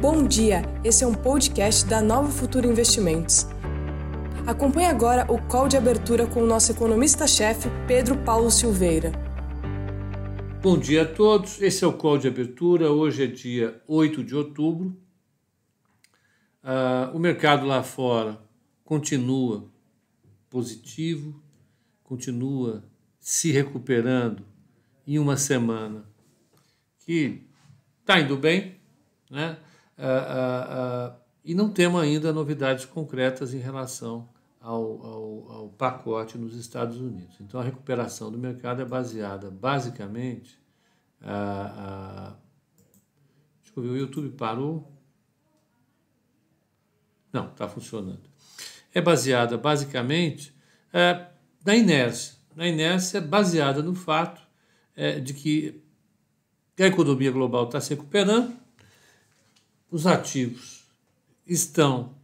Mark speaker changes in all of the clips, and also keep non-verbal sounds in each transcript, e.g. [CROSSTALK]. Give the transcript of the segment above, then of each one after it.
Speaker 1: Bom dia, esse é um podcast da Nova Futura Investimentos. Acompanhe agora o call de abertura com o nosso economista-chefe, Pedro Paulo Silveira.
Speaker 2: Bom dia a todos, esse é o call de abertura. Hoje é dia 8 de outubro. Uh, o mercado lá fora continua positivo, continua se recuperando em uma semana que está indo bem, né? Uh, uh, uh, e não temos ainda novidades concretas em relação ao, ao, ao, pacote nos Estados Unidos. Então a recuperação do mercado é baseada basicamente. Uh, deixa eu ver, o YouTube parou. Não, está funcionando. É baseada basicamente na inércia. Na inércia baseada no fato de que a economia global está se recuperando os ativos estão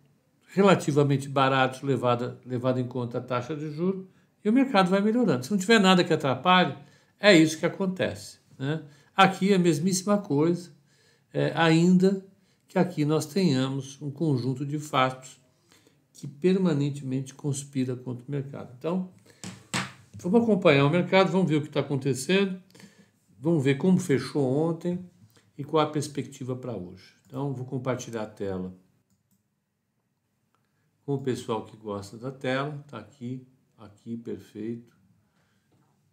Speaker 2: relativamente baratos, levada, levado em conta a taxa de juros, e o mercado vai melhorando. Se não tiver nada que atrapalhe, é isso que acontece. Né? Aqui é a mesmíssima coisa, é, ainda que aqui nós tenhamos um conjunto de fatos que permanentemente conspira contra o mercado. Então, vamos acompanhar o mercado, vamos ver o que está acontecendo, vamos ver como fechou ontem e qual a perspectiva para hoje. Então, vou compartilhar a tela com o pessoal que gosta da tela. Está aqui, aqui, perfeito.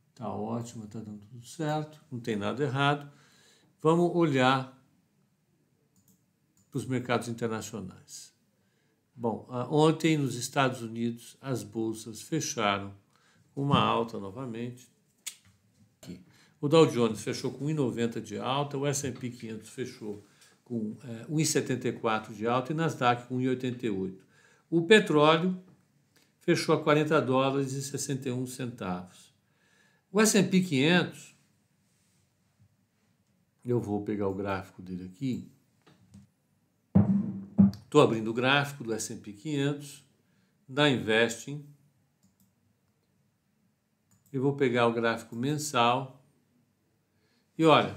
Speaker 2: Está ótimo, está dando tudo certo, não tem nada errado. Vamos olhar para os mercados internacionais. Bom, ontem nos Estados Unidos as bolsas fecharam uma alta novamente. Aqui. O Dow Jones fechou com 1,90 de alta, o S&P 500 fechou com é, 1,74 de alta e Nasdaq com 1,88. O petróleo fechou a 40 dólares e 61 centavos. O S&P 500, eu vou pegar o gráfico dele aqui. Estou abrindo o gráfico do S&P 500 da Investing. Eu vou pegar o gráfico mensal. E olha,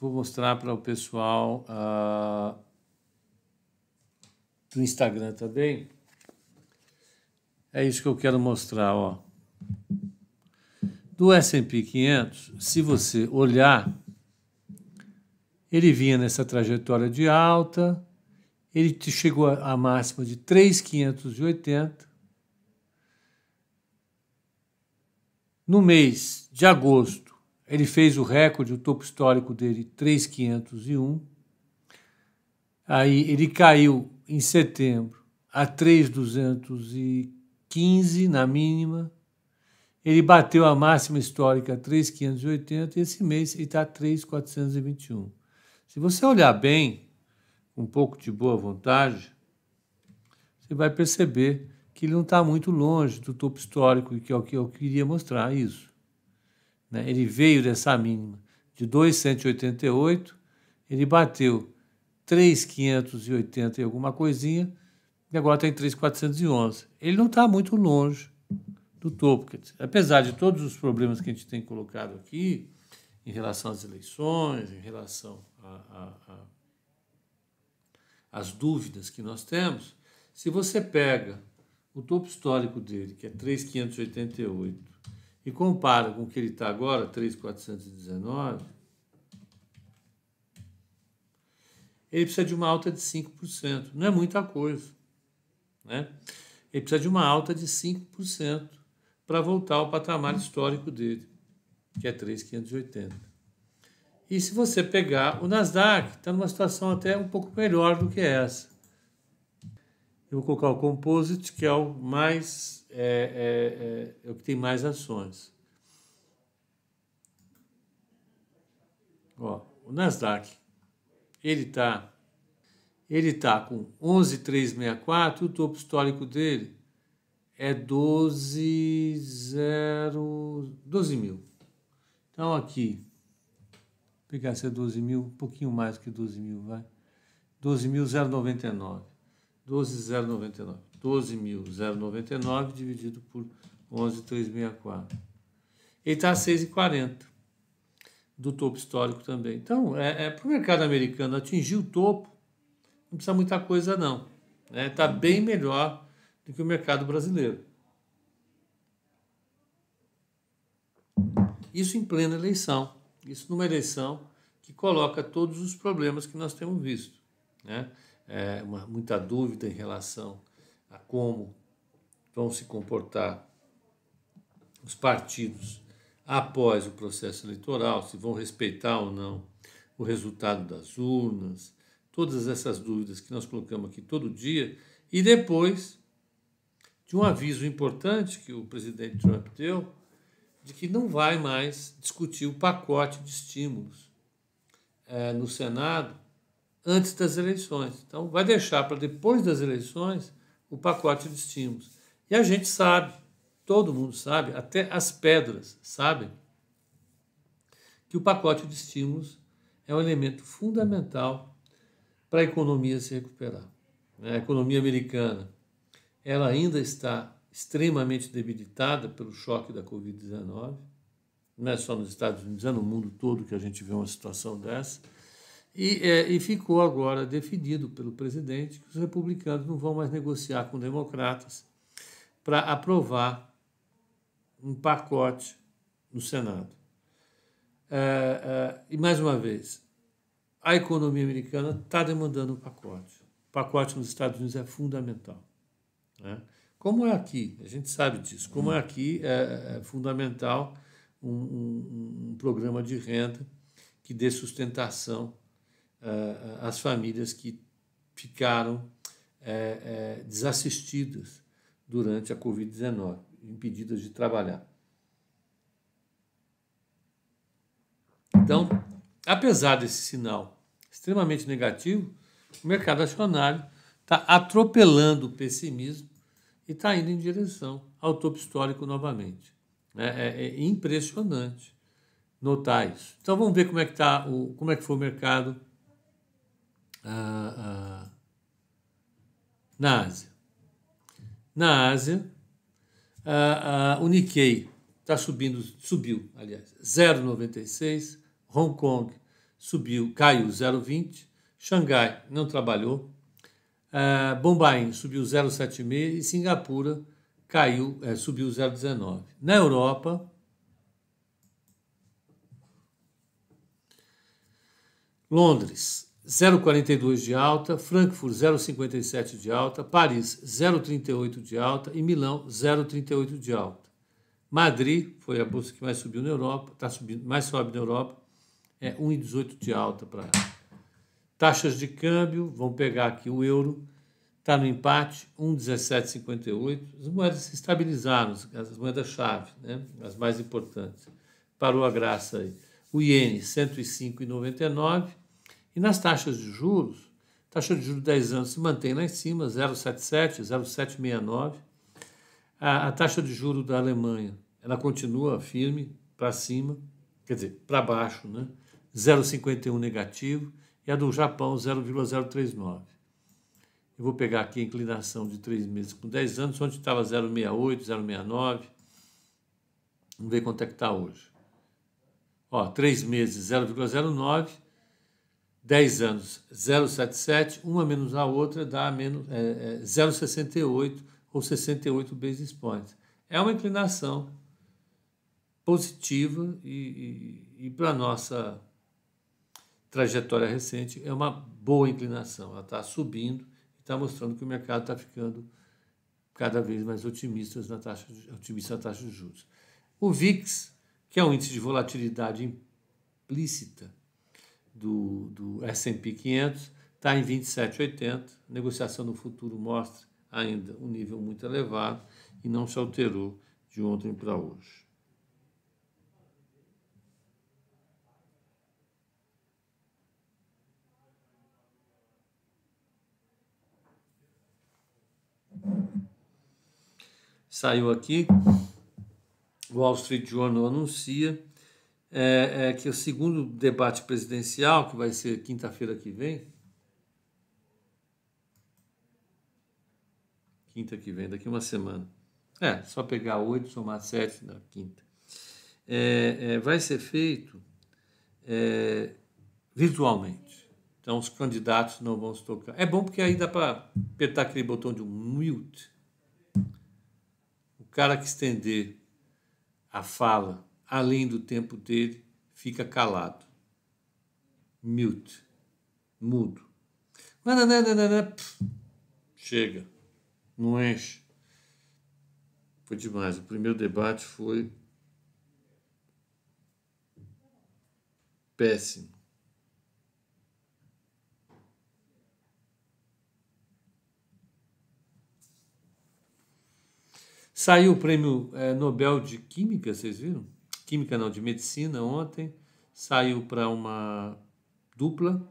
Speaker 2: Vou mostrar para o pessoal uh, do Instagram também. É isso que eu quero mostrar, ó. Do S&P 500, se você olhar, ele vinha nessa trajetória de alta, ele chegou à máxima de 3,580. No mês de agosto, ele fez o recorde, o topo histórico dele, 3,501. Aí ele caiu em setembro a 3,215 na mínima. Ele bateu a máxima histórica 3,580 e esse mês ele está 3,421. Se você olhar bem, um pouco de boa vontade, você vai perceber que ele não está muito longe do topo histórico, que é o que eu queria mostrar isso. Né? Ele veio dessa mínima de 2,188, ele bateu 3,580 e alguma coisinha, e agora está em 3,411. Ele não está muito longe do topo. Apesar de todos os problemas que a gente tem colocado aqui, em relação às eleições, em relação às dúvidas que nós temos, se você pega o topo histórico dele, que é 3,588, e compara com o que ele está agora, 3,419, ele precisa de uma alta de 5%. Não é muita coisa. Né? Ele precisa de uma alta de 5% para voltar ao patamar histórico dele, que é 3,580. E se você pegar o Nasdaq, está numa situação até um pouco melhor do que essa. Eu vou colocar o Composite, que é o mais é, é, é, é o que tem mais ações. Ó, o Nasdaq, ele está ele tá com 11,364, o topo histórico dele é 12, 0, 12 mil. Então aqui, vou pegar essa 12 mil, um pouquinho mais que 12 mil, vai. 12.099. 12.099. 12.099 dividido por 11.364. Ele está a 6,40 do topo histórico também. Então, é, é para o mercado americano atingir o topo, não precisa muita coisa não. Está né? Tá bem melhor do que o mercado brasileiro. Isso em plena eleição. Isso numa eleição que coloca todos os problemas que nós temos visto. Né? É uma, muita dúvida em relação a como vão se comportar os partidos após o processo eleitoral, se vão respeitar ou não o resultado das urnas, todas essas dúvidas que nós colocamos aqui todo dia, e depois de um aviso importante que o presidente Trump deu, de que não vai mais discutir o pacote de estímulos é, no Senado antes das eleições. Então, vai deixar para depois das eleições o pacote de estímulos. E a gente sabe, todo mundo sabe, até as pedras sabem, que o pacote de estímulos é um elemento fundamental para a economia se recuperar. A economia americana ela ainda está extremamente debilitada pelo choque da Covid-19. Não é só nos Estados Unidos, é no mundo todo que a gente vê uma situação dessa. E, é, e ficou agora definido pelo presidente que os republicanos não vão mais negociar com democratas para aprovar um pacote no Senado. É, é, e mais uma vez, a economia americana está demandando um pacote. O pacote nos Estados Unidos é fundamental. Né? Como é aqui, a gente sabe disso, como é aqui é, é fundamental um, um, um, programa de renda que dê sustentação uh, às famílias que ficaram é, é, desassistidas durante a Covid-19, impedidas de trabalhar. Então, apesar desse sinal extremamente negativo, o mercado acionário está atropelando o pessimismo e está indo em direção ao topo histórico novamente. É, é, é, impressionante notar isso. Então vamos ver como é que tá o, como é que foi o mercado ah, ah, na Ásia. Na Ásia, ah, o Nikkei está subindo, subiu, aliás, 0,96. Hong Kong subiu, caiu 0,20. Xangai não trabalhou, Uh, Bombaim subiu 0,76 e Singapura caiu, é, subiu 0,19. Na Europa, Londres 0,42 de alta, Frankfurt 0,57 de alta, Paris 0,38 de alta e Milão 0,38 de alta. Madrid foi a bolsa que mais subiu na Europa, está subindo, mais sobe na Europa, é 1,18 de alta para Taxas de câmbio, vamos pegar aqui o euro, está no empate, 1,1758. As moedas se estabilizaram, as moedas-chave, né? as mais importantes. Parou a graça aí. O iene, 105,99. E nas taxas de juros, taxa de juros de 10 anos se mantém lá em cima, 0,77, 0,769. A, a taxa de juros da Alemanha, ela continua firme para cima, quer dizer, para baixo, né? 0,51 negativo e a do Japão 0,039. Eu vou pegar aqui a inclinação de três meses com 10 anos, onde estava 0,68, 0,69. Vamos ver quanto é que está hoje. Ó, 3 meses 0,09, 10 anos 0,77, uma menos a outra dá menos, é, é, 0,68 ou 68 basis points. É uma inclinação positiva e, e, e para a nossa trajetória recente é uma boa inclinação. Ela está subindo e está mostrando que o mercado está ficando cada vez mais otimista na taxa de, otimista na taxa de juros. O VIX, que é um índice de volatilidade implícita do, do S&P 500, está em 27,80. A negociação no futuro mostra ainda um nível muito elevado e não se alterou de ontem para hoje. Saiu aqui, o Wall Street Journal anuncia é, é, que o segundo debate presidencial, que vai ser quinta-feira que vem, quinta que vem, daqui uma semana. É, só pegar oito, somar sete na quinta. É, é, vai ser feito é, virtualmente. Então os candidatos não vão se tocar. É bom porque aí dá para apertar aquele botão de mute. O cara que estender a fala além do tempo dele fica calado. Mute. Mudo. Chega. Não enche. Foi demais. O primeiro debate foi péssimo. Saiu o prêmio é, Nobel de Química, vocês viram? Química não, de Medicina ontem. Saiu para uma dupla,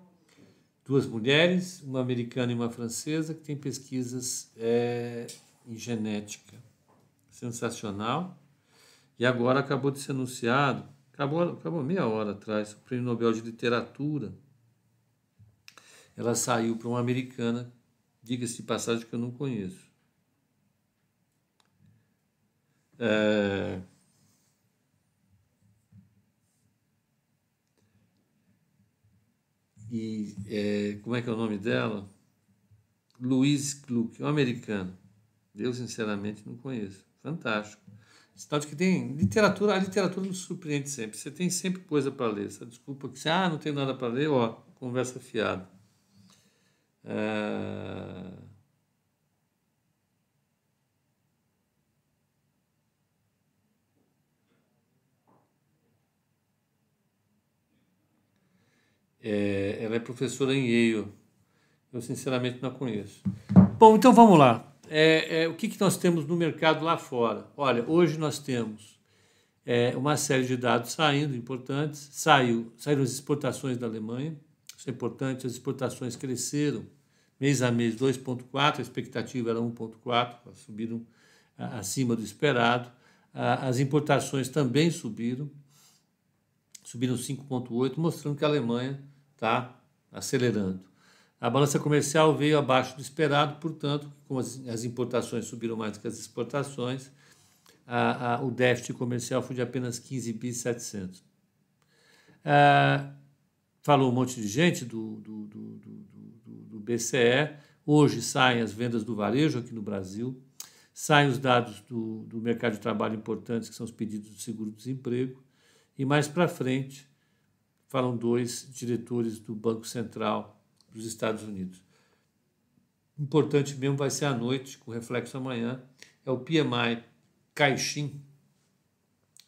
Speaker 2: duas mulheres, uma americana e uma francesa, que tem pesquisas é, em genética. Sensacional. E agora acabou de ser anunciado, acabou, acabou meia hora atrás, o Prêmio Nobel de Literatura. Ela saiu para uma americana, diga-se de passagem que eu não conheço. É... E é, como é que é o nome dela? Louise Gluck, uma americana. Eu, sinceramente, não conheço. Fantástico. Sinal que tem literatura, a literatura nos surpreende sempre. Você tem sempre coisa para ler. Essa desculpa que você, ah, não tem nada para ler, ó, conversa fiada. É... É, ela é professora em Yale. Eu, sinceramente, não a conheço. Bom, então vamos lá. É, é, o que, que nós temos no mercado lá fora? Olha, hoje nós temos é, uma série de dados saindo importantes. Saiu, saíram as exportações da Alemanha, isso é importante. As exportações cresceram mês a mês 2,4, a expectativa era 1,4, subiram acima do esperado. As importações também subiram, subiram 5,8, mostrando que a Alemanha está acelerando. A balança comercial veio abaixo do esperado, portanto, como as, as importações subiram mais que as exportações, a, a, o déficit comercial foi de apenas 15 bi 700. Ah, falou um monte de gente do, do, do, do, BCE. Hoje saem as vendas do varejo aqui no Brasil, saem os dados do, do mercado de trabalho importantes, que são os pedidos do seguro-desemprego, e mais para frente falam dois diretores do Banco Central dos Estados Unidos. Importante mesmo vai ser à noite, com reflexo amanhã, é o PMI Caixin,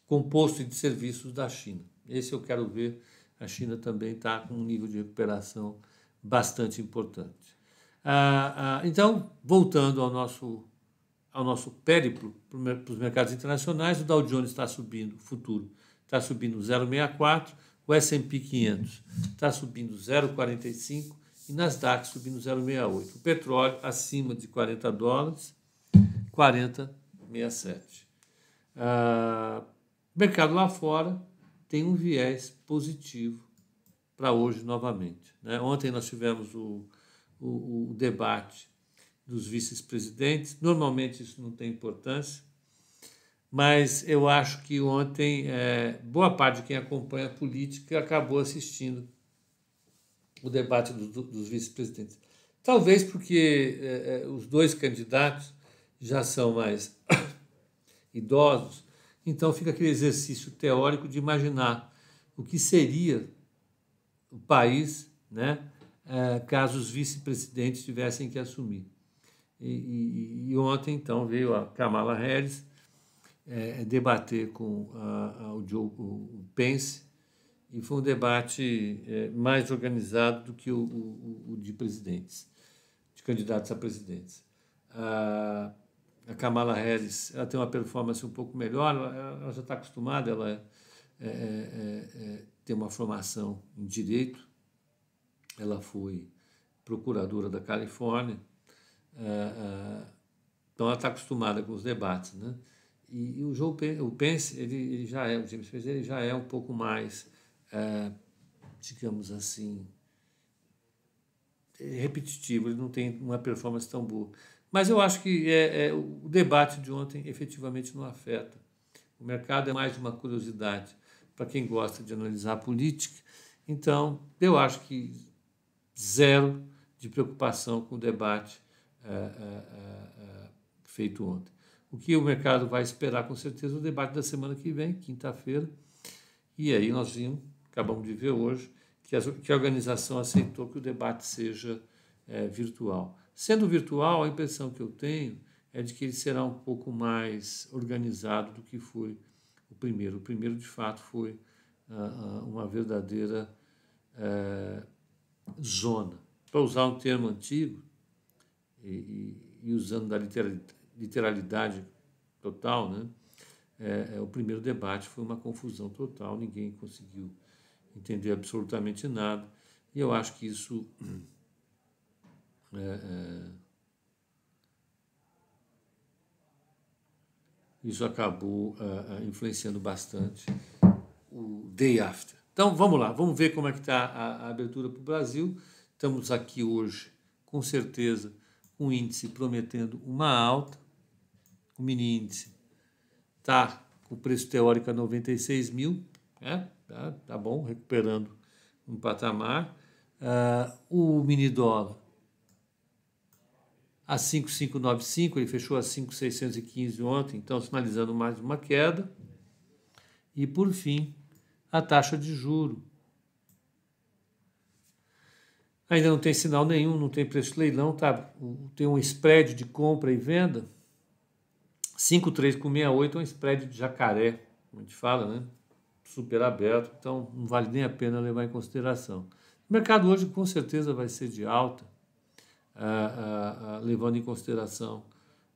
Speaker 2: composto de serviços da China. Esse eu quero ver. A China também está com um nível de recuperação bastante importante. Ah, ah, então, voltando ao nosso, ao nosso périplo para os mercados internacionais, o Dow Jones está subindo, futuro, está subindo 0,64, o S&P 500 está subindo 0,45 e Nasdaq subindo 0,68. O petróleo acima de 40 dólares, 40,67. Ah, o mercado lá fora tem um viés positivo para hoje novamente. Né? Ontem nós tivemos o, o, o debate dos vice-presidentes. Normalmente isso não tem importância, mas eu acho que ontem é, boa parte de quem acompanha a política acabou assistindo o debate do, dos vice-presidentes. Talvez porque é, é, os dois candidatos já são mais [COUGHS] idosos, então fica aquele exercício teórico de imaginar o que seria o país né, é, caso os vice-presidentes tivessem que assumir. E, e, e, ontem, então, veio a Kamala Harris é, debater com a, a, o, Joe, o, Pence e foi um debate é, mais organizado do que o, o, o, de presidentes, de candidatos a presidentes. A, a Kamala Harris ela tem uma performance um pouco melhor, ela, ela já está acostumada, ela é, é, é, é, tem uma formação em direito, ela foi procuradora da Califórnia, então ela está acostumada com os debates, né? E, e o Joe o Pence, ele, ele já é, o James Pence, ele já é um pouco mais, é, digamos assim, repetitivo, ele não tem uma performance tão boa. Mas eu acho que é, é, o debate de ontem efetivamente não afeta. O mercado é mais uma curiosidade para quem gosta de analisar política. Então, eu acho que zero de preocupação com o debate é, é, feito ontem. O que o mercado vai esperar, com certeza, o debate da semana que vem, quinta-feira. E aí nós vimos, acabamos de ver hoje, que, as, que a organização aceitou que o debate seja é, virtual. Sendo virtual, a impressão que eu tenho é de que ele será um pouco mais organizado do que foi o primeiro. O primeiro, de fato, foi uh, uma verdadeira uh, zona. Para usar um termo antigo, e, e, e usando da literalidade total, né? É, é, o primeiro debate foi uma confusão total, ninguém conseguiu entender absolutamente nada, e eu acho que isso é, é, isso acabou uh, influenciando bastante o day after. Então vamos lá, vamos ver como é que está a, a abertura para o Brasil. Estamos aqui hoje, com certeza, com o índice prometendo uma alta. O mini índice está com o preço teórico a 96 mil, né? tá, tá bom, recuperando um patamar. Uh, o mini dólar a 5,595, ele fechou a 5,615 ontem, então sinalizando mais uma queda. E por fim, a taxa de juro. Ainda não tem sinal nenhum, não tem preço de leilão, tá? Tem um spread de compra e venda. 5,368 é um spread de jacaré, como a gente fala, né? Super aberto, então não vale nem a pena levar em consideração. O mercado hoje com certeza vai ser de alta levando em consideração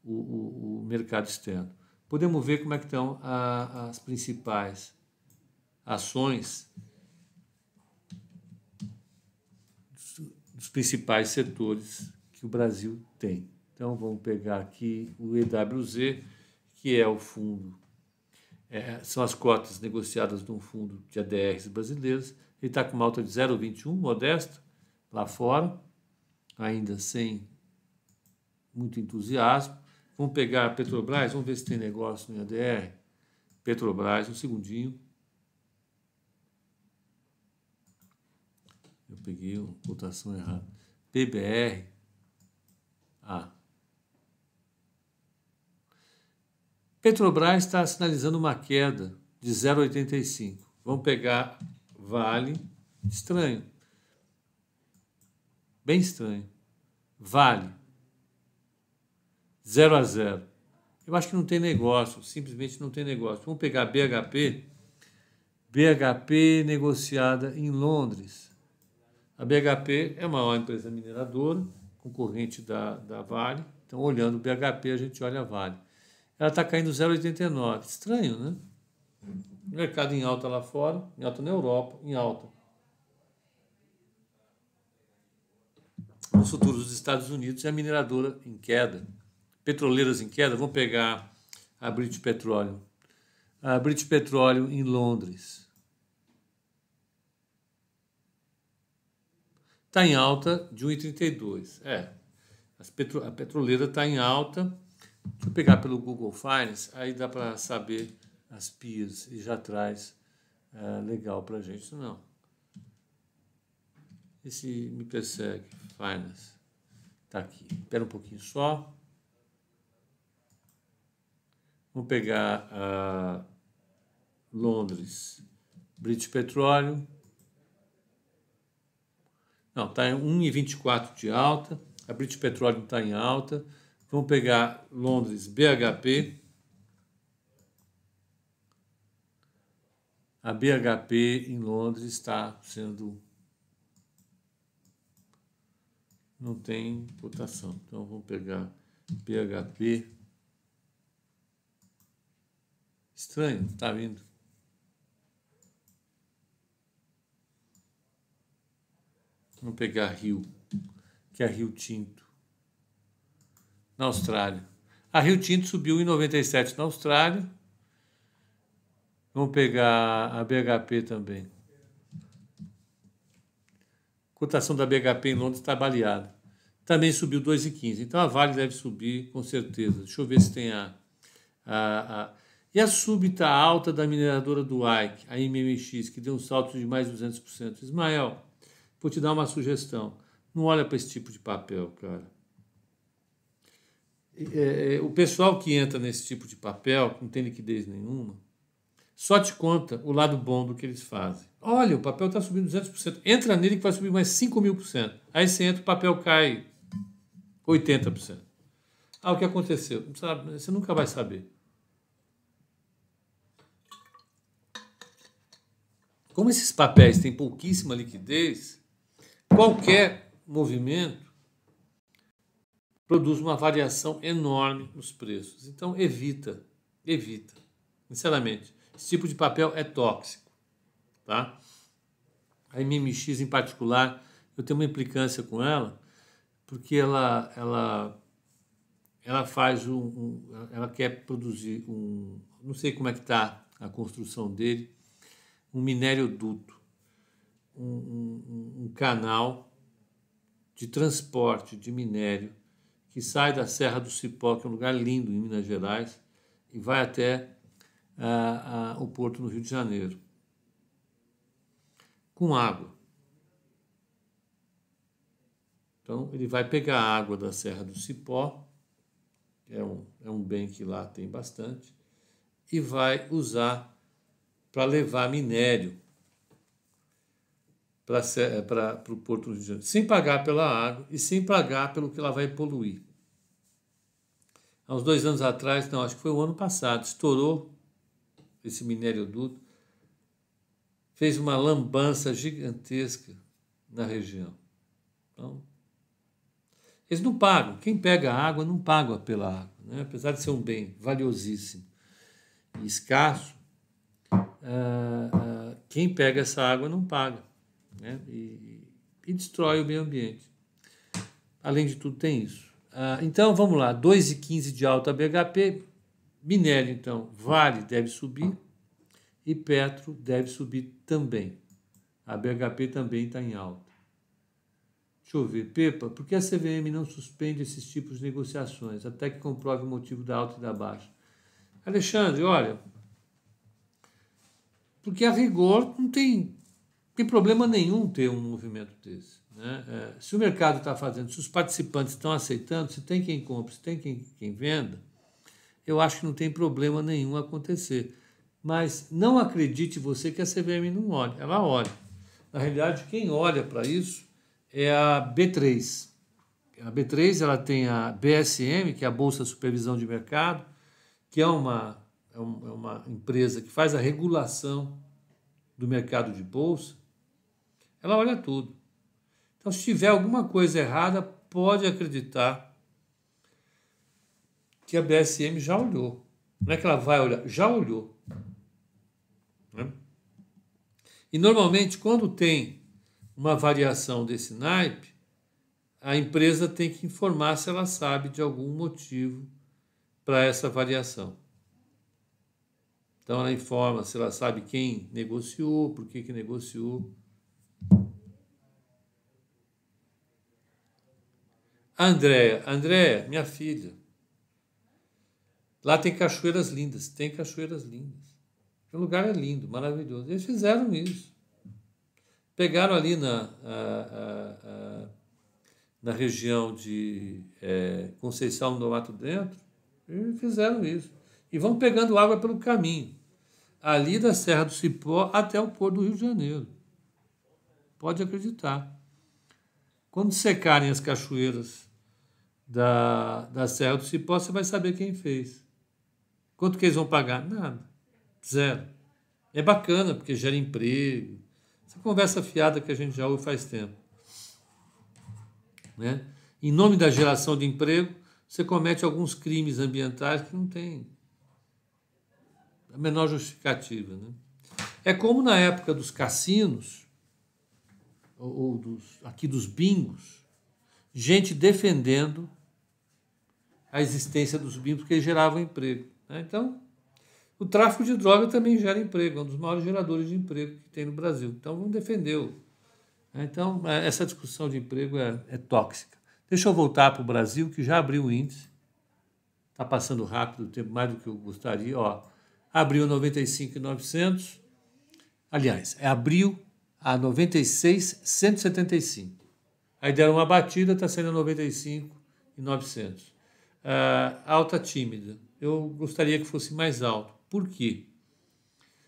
Speaker 2: o, o, o, mercado externo. Podemos ver como é que estão as principais ações dos principais setores que o Brasil tem. Então vamos pegar aqui o EWZ, que é o fundo, é, são as cotas negociadas de um fundo de ADRs brasileiros. Ele está com uma alta de 0,21, modesto, lá fora ainda sem muito entusiasmo. Vamos pegar a Petrobras, vamos ver se tem negócio no ADR. Petrobras, um segundinho. Eu peguei a cotação errada. PBR. Ah. Petrobras está sinalizando uma queda de 0,85. Vamos pegar Vale. Estranho. Bem estranho. Vale. 0 a 0. Eu acho que não tem negócio, simplesmente não tem negócio. Vamos pegar BHP. BHP negociada em Londres. A BHP é a maior empresa mineradora, concorrente da, da Vale. Então, olhando BHP, a gente olha a Vale. Ela está caindo 0,89. Estranho, né? Mercado em alta lá fora, em alta na Europa, em alta os futuros dos Estados Unidos e a mineradora em queda. Petroleiras em queda, vamos pegar a British Petroleum. A British Petroleum em Londres. Está em alta de 1,32. É, petro, a petroleira está em alta. Deixa eu pegar pelo Google Finance, aí dá para saber as PIAs e já traz é, legal para gente. Isso não. Esse me persegue. Finance. Está aqui. Espera um pouquinho só. Vamos pegar a Londres, British Petroleum. Não, está em 1,24 de alta. A British Petroleum está em alta. Vamos pegar Londres, BHP. A BHP em Londres está sendo não tem cotação. Então vamos pegar PHP. Estranho, está vindo. Vamos pegar Rio, que é Rio Tinto, na Austrália. A Rio Tinto subiu em 97 na Austrália. Vamos pegar a BHP também cotação da BHP em Londres está baleada. Também subiu 2,15. Então a Vale deve subir com certeza. Deixa eu ver se tem a. a, a... E a súbita alta da mineradora do Ike, a MMX, que deu um salto de mais de 200%. Ismael, vou te dar uma sugestão. Não olha para esse tipo de papel, cara. É, é, o pessoal que entra nesse tipo de papel, que não tem liquidez nenhuma, só te conta o lado bom do que eles fazem. Olha, o papel está subindo 200%. Entra nele que vai subir mais 5 mil por cento. Aí você entra, o papel cai 80%. Ah, o que aconteceu? Você nunca vai saber. Como esses papéis têm pouquíssima liquidez, qualquer movimento produz uma variação enorme nos preços. Então, evita, evita. Sinceramente, esse tipo de papel é tóxico. Tá? A MMX, em particular, eu tenho uma implicância com ela, porque ela, ela, ela faz um, um ela quer produzir um, não sei como é que está a construção dele, um minério duto, um, um, um canal de transporte de minério que sai da Serra do Cipó, que é um lugar lindo em Minas Gerais, e vai até uh, uh, o porto no Rio de Janeiro, com água. Então, ele vai pegar a água da Serra do Cipó, que é um, é um bem que lá tem bastante, e vai usar para levar minério para o Porto do Rio de Janeiro, sem pagar pela água e sem pagar pelo que ela vai poluir. Há uns dois anos atrás, não, acho que foi o ano passado, estourou esse minério duto, fez uma lambança gigantesca na região. Então, eles não pagam. Quem pega a água não paga pela água. Né? Apesar de ser um bem valiosíssimo e escasso, ah, ah, quem pega essa água não paga né? e, e, destrói o meio ambiente. Além de tudo, tem isso. Ah, então, vamos lá, 2,15 de alta BHP, minério, então, Vale deve subir e Petro deve subir também. A BHP também está em alta. Deixa eu ver, Pepa, por que a CVM não suspende esses tipos de negociações até que comprove o motivo da alta e da baixa? Alexandre, olha, porque a rigor não tem, tem problema nenhum ter um movimento desse. Né? É, se o mercado está fazendo, se os participantes estão aceitando, se tem quem compre, se tem quem, quem venda, eu acho que não tem problema nenhum acontecer. Mas não acredite você que a CVM não olha, ela olha. Na realidade, quem olha para isso é a B3. A B3 ela tem a BSM, que é a Bolsa Supervisão de Mercado, que é uma é, é uma empresa que faz a regulação do mercado de bolsa, ela olha tudo. Então, se tiver alguma coisa errada, pode acreditar que a BSM já olhou. Não é que ela vai olhar, já olhou. Né? E normalmente, quando tem uma variação desse naipe, a empresa tem que informar se ela sabe de algum motivo para essa variação. Então ela informa se ela sabe quem negociou, por que, que negociou. Andréia, Andréia, minha filha. Lá tem cachoeiras lindas, tem cachoeiras lindas. O lugar é lindo, maravilhoso. Eles fizeram isso. Pegaram ali na, a, a, a, na região de é, Conceição do Mato Dentro e fizeram isso e vão pegando água pelo caminho, ali da Serra do Cipó até o Porto do Rio de Janeiro. Pode acreditar. Quando secarem as cachoeiras da, da Serra do Cipó, você vai saber quem fez. Quanto que eles vão pagar? Nada. Zero. É bacana, porque gera emprego. Essa conversa fiada que a gente já ouve faz tempo. Né? Em nome da geração de emprego, você comete alguns crimes ambientais que não tem a menor justificativa. Né? É como na época dos cassinos, ou, dos, aqui dos bingos, gente defendendo a existência dos bingos porque geravam emprego. Né? Então, o tráfico de droga também gera emprego, é um dos maiores geradores de emprego que tem no Brasil. Então, vamos defendê-lo. Né? Então, é, essa discussão de emprego é, é tóxica. Deixa eu voltar para o Brasil, que já abriu o índice. Está passando rápido o tempo, mais do que eu gostaria. Ó, abriu 95,900. Aliás, é abril a 96,175. Aí deram uma batida, está sendo 95 e 900. Uh, alta tímida. Eu gostaria que fosse mais alto. Por quê?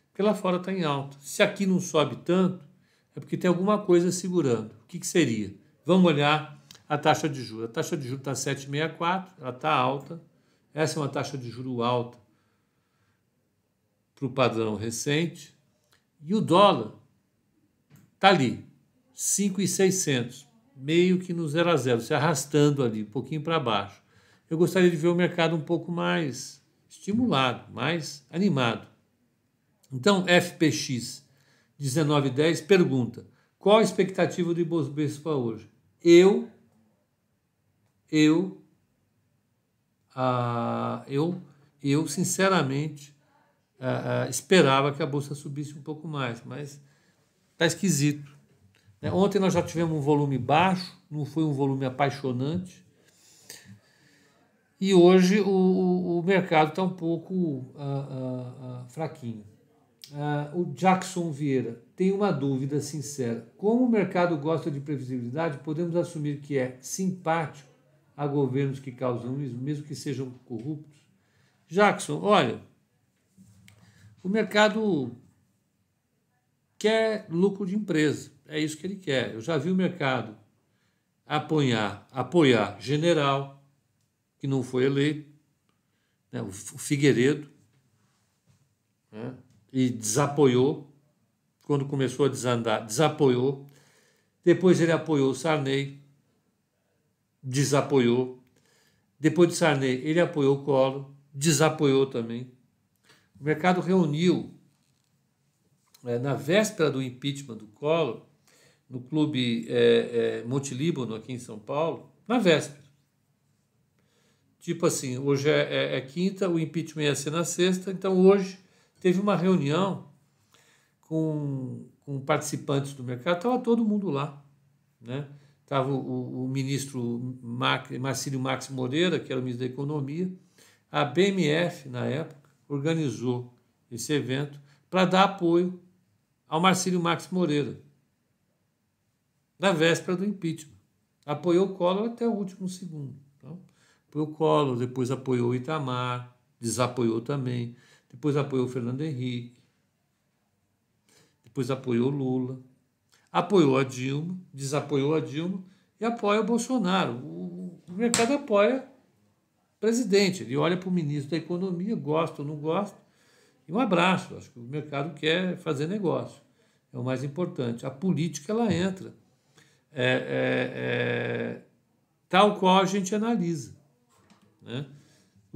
Speaker 2: Porque lá fora está em alta. Se aqui não sobe tanto, é porque tem alguma coisa segurando. O que, que seria? Vamos olhar a taxa de juros. A taxa de juros está 7,64, ela está alta. Essa é uma taxa de juros alta para o padrão recente. E o dólar está ali, 5,600, meio que no zero a zero, se arrastando ali, um pouquinho para baixo. Eu gostaria de ver o mercado um pouco mais estimulado, mais animado. Então, FPX 1910 pergunta: qual a expectativa do Ibovespa hoje? Eu, eu, ah, eu, eu sinceramente ah, esperava que a bolsa subisse um pouco mais, mas está esquisito. Né? Ontem nós já tivemos um volume baixo, não foi um volume apaixonante. E hoje o, o mercado está um pouco fraquinho. Uh, o Jackson Vieira tem uma dúvida sincera. Como o mercado gosta de previsibilidade, podemos assumir que é simpático a governos que causam isso, mesmo que sejam corruptos? Jackson, olha, o mercado quer lucro de empresa, é isso que ele quer. Eu já vi o mercado apoiar, apoiar general, que não foi eleito, né, o Figueiredo, né, e desapoiou. Quando começou a desandar, desapoiou. Depois ele apoiou Sarney, desapoiou. Depois de Sarney, ele apoiou o Collor, desapoiou também. O mercado reuniu, é, na véspera do impeachment do Collor, no clube é, é, Monte Líbano, aqui em São Paulo, na véspera. Tipo assim, hoje é, é, é quinta, o impeachment ia ser na sexta, então hoje teve uma reunião com, com participantes do mercado, estava todo mundo lá. Né? Estava o, o ministro Mac, Marcílio Max Moreira, que era o ministro da Economia, a BMF, na época, organizou esse evento para dar apoio ao Marcílio Max Moreira, na véspera do impeachment. Apoiou o Collor até o último segundo. Então, apoiou o Collor, depois apoiou o Itamar, desapoiou também depois apoiou o Fernando Henrique, depois apoiou Lula, apoiou a Dilma, desapoiou a Dilma e apoia o Bolsonaro. O, o mercado apoia o presidente, ele olha para o ministro da Economia, gosta ou não gosta, e um abraço. Acho que o mercado quer fazer negócio, é o mais importante. A política ela entra, é, é, é, tal qual a gente analisa. Né?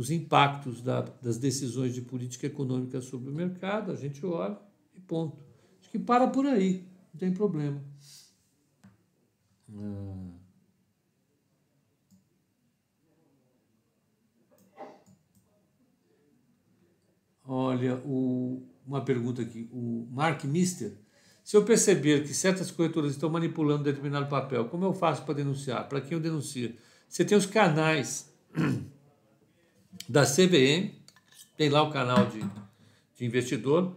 Speaker 2: os impactos da, das decisões de política econômica sobre o mercado, a gente olha e ponto. Acho que para por aí, não tem problema. Ah. Olha, o, uma pergunta aqui. O Mark Mister. Se eu perceber que certas corretoras estão manipulando determinado papel, como eu faço para denunciar? Para quem eu denuncio? Você tem os canais [CLEARS THROAT] da CVM, tem lá o canal de, de investidor,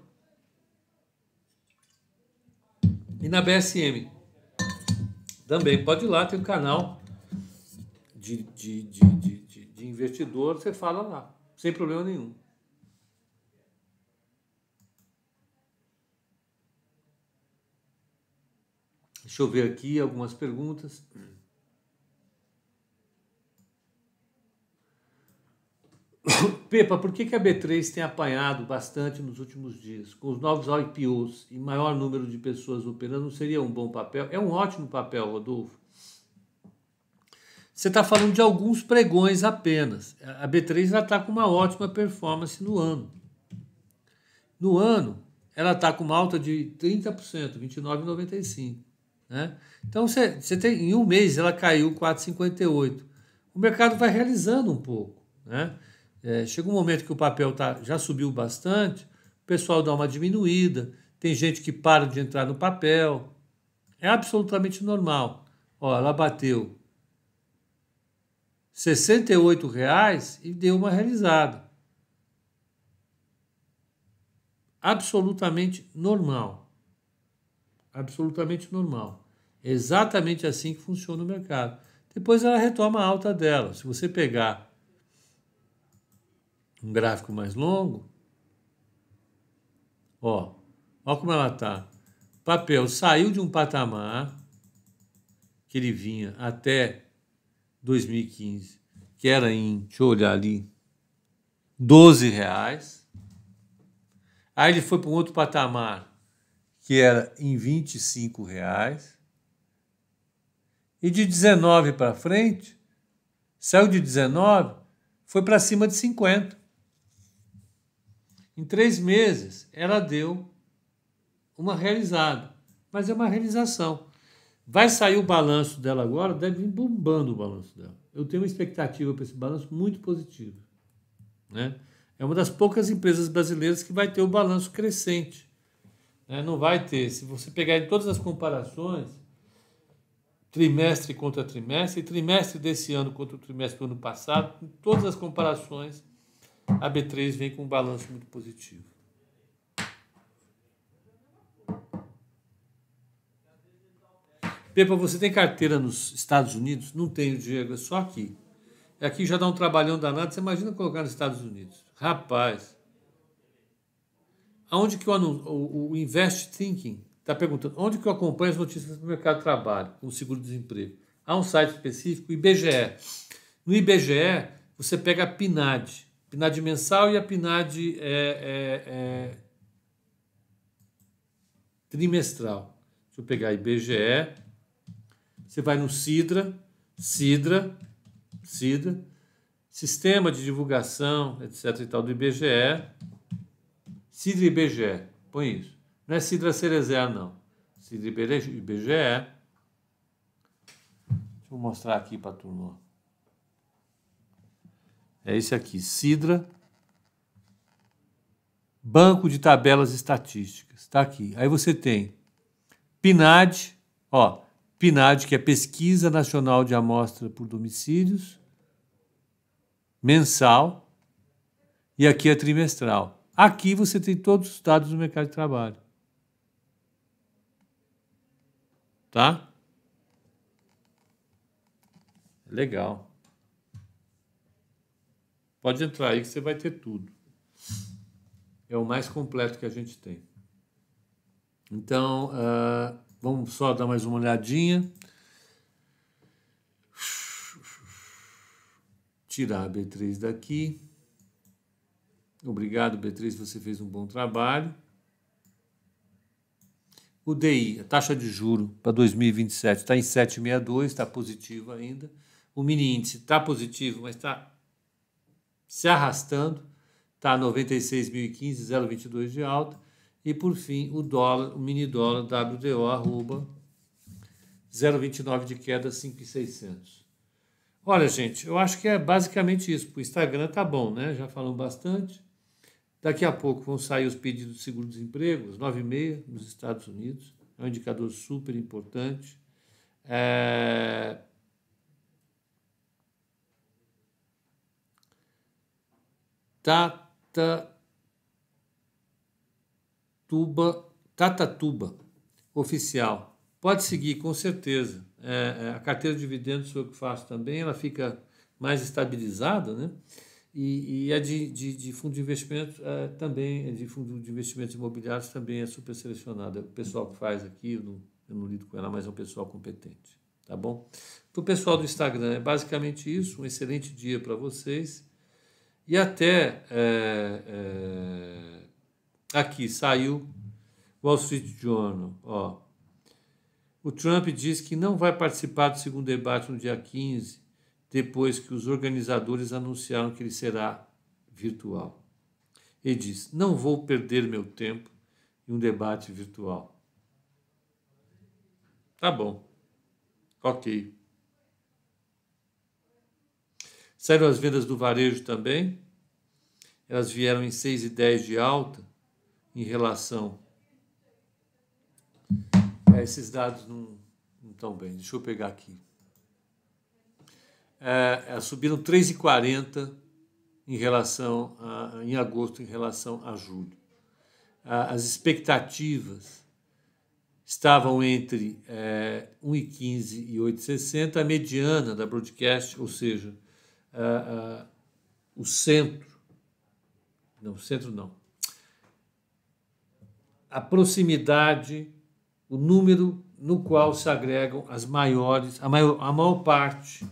Speaker 2: e na BSM também pode ir lá, tem um canal de, de, de, de, de investidor, você fala lá, sem problema nenhum. Deixa eu ver aqui algumas perguntas. [COUGHS] Pepa, por que, que a B3 tem apanhado bastante nos últimos dias? Com os novos IPOs e maior número de pessoas operando, seria um bom papel? É um ótimo papel, Rodolfo. Você está falando de alguns pregões apenas. A B3 está com uma ótima performance no ano. No ano, ela está com uma alta de 30%, 29,95%. Né? Então, você, tem, em um mês ela caiu 4,58%. O mercado vai realizando um pouco. Né? É, chega um momento que o papel tá, já subiu bastante, o pessoal dá uma diminuída, tem gente que para de entrar no papel. É absolutamente normal. Ó, ela bateu 68 reais e deu uma realizada. Absolutamente normal. Absolutamente normal. Exatamente assim que funciona o mercado. Depois ela retoma a alta dela. Se você pegar um gráfico mais longo, ó, ó como ela está. Papel saiu de um patamar que ele vinha até 2015, que era em, deixa eu olhar ali, 12 reais. Aí ele foi para um outro patamar que era em 25 reais. E de 19 para frente, saiu de 19, foi para cima de 50. Em três meses, ela deu uma realizada, mas é uma realização. Vai sair o balanço dela agora, deve vir bombando o balanço dela. Eu tenho uma expectativa para esse balanço muito positiva. Né? É uma das poucas empresas brasileiras que vai ter o balanço crescente. Né? Não vai ter. Se você pegar em todas as comparações, trimestre contra trimestre, trimestre desse ano contra o trimestre do ano passado, em todas as comparações, a B3 vem com um balanço muito positivo. Pepa, você tem carteira nos Estados Unidos? Não tenho, Diego, é só aqui. Aqui já dá um trabalhão danado. Você imagina colocar nos Estados Unidos. Rapaz, aonde que eu o, o Invest Thinking está perguntando, onde que eu acompanho as notícias do mercado de trabalho, com o seguro-desemprego? Há um site específico, IBGE. No IBGE, você pega a PNAD, PNAD mensal e a PNAD é, é, é, trimestral. Deixa eu pegar IBGE, você vai no Sidra, Sidra, Sidra, Sistema de Divulgação, etc. e tal do IBGE, Sidra IBGE, põe isso. Não é Sidra Cerezer, não. Sidra IBGE. Deixa eu mostrar aqui para a turma. É esse aqui, Sidra, Banco de Tabelas Estatísticas. Está aqui. Aí você tem PNAD, ó, PNAD, que é Pesquisa Nacional de Amostra por Domicílios, mensal, e aqui é trimestral. Aqui você tem todos os dados do mercado de trabalho. Tá? Legal. Pode entrar aí que você vai ter tudo. É o mais completo que a gente tem. Então, uh, vamos só dar mais uma olhadinha. Tirar a B3 daqui. Obrigado, B3, você fez um bom trabalho. O DI, a taxa de juro para 2027 está em 7,62, está positivo ainda. O mini índice está positivo, mas está se arrastando, está 96.015, 0,22 de alta. E por fim, o dólar, o mini dólar WDO arroba 0,29 de queda, 5,600. Olha, gente, eu acho que é basicamente isso. O Instagram tá bom, né? Já falamos bastante. Daqui a pouco vão sair os pedidos de seguro-desemprego, às 9h30, nos Estados Unidos. É um indicador super importante. É... Tata Tuba, Tatatuba, oficial. Pode seguir, com certeza. É, é, a carteira de dividendos sou eu que faço também, ela fica mais estabilizada, né? E, e a de, de, de, fundo de investimento é, também, de fundo de investimentos imobiliários também é super selecionada. O pessoal que faz aqui, eu não, eu não lido com ela, mas é um pessoal competente, tá bom? Para o pessoal do Instagram, é basicamente isso. Um excelente dia para vocês. E até é, é, aqui saiu Wall Street Journal. Ó. O Trump diz que não vai participar do segundo debate no dia 15, depois que os organizadores anunciaram que ele será virtual. Ele diz: Não vou perder meu tempo em um debate virtual. Tá bom. Ok. Saíram as vendas do varejo também. Elas vieram em 6,10 de alta em relação. É, esses dados não, não estão bem. Deixa eu pegar aqui. É, elas subiram 3,40 em relação a, em agosto em relação a julho. As expectativas estavam entre é, 1,15 e 8,60, a mediana da broadcast, ou seja, o centro, não, o centro não, a proximidade, o número no qual se agregam as maiores, a maior, a maior parte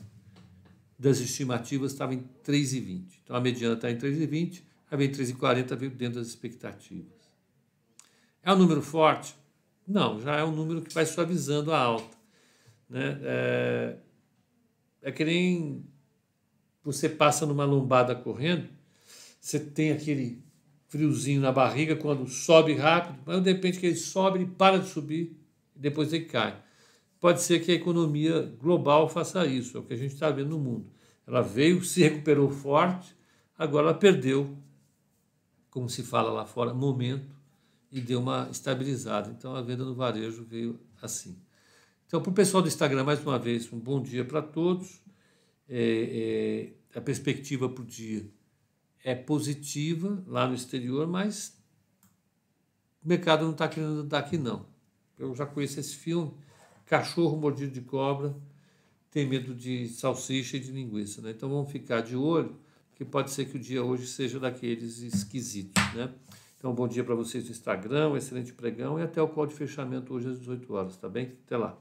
Speaker 2: das estimativas estava em 3,20. Então a mediana está em 3,20, a veio 3,40 veio dentro das expectativas. É um número forte? Não, já é um número que vai suavizando a alta. Né? É, é que nem você passa numa lombada correndo, você tem aquele friozinho na barriga quando sobe rápido, mas de repente que ele sobe, ele para de subir e depois ele cai. Pode ser que a economia global faça isso, é o que a gente está vendo no mundo. Ela veio, se recuperou forte, agora ela perdeu, como se fala lá fora, momento e deu uma estabilizada. Então a venda no varejo veio assim. Então, para o pessoal do Instagram, mais uma vez, um bom dia para todos. É, é, a perspectiva para o dia é positiva lá no exterior, mas o mercado não está querendo dar aqui, não. Eu já conheço esse filme, Cachorro Mordido de Cobra, tem medo de salsicha e de linguiça. Né? Então vamos ficar de olho, que pode ser que o dia hoje seja daqueles esquisitos. Né? Então, bom dia para vocês no Instagram, um excelente pregão e até o call de fechamento hoje às 18 horas, tá bem? Até lá.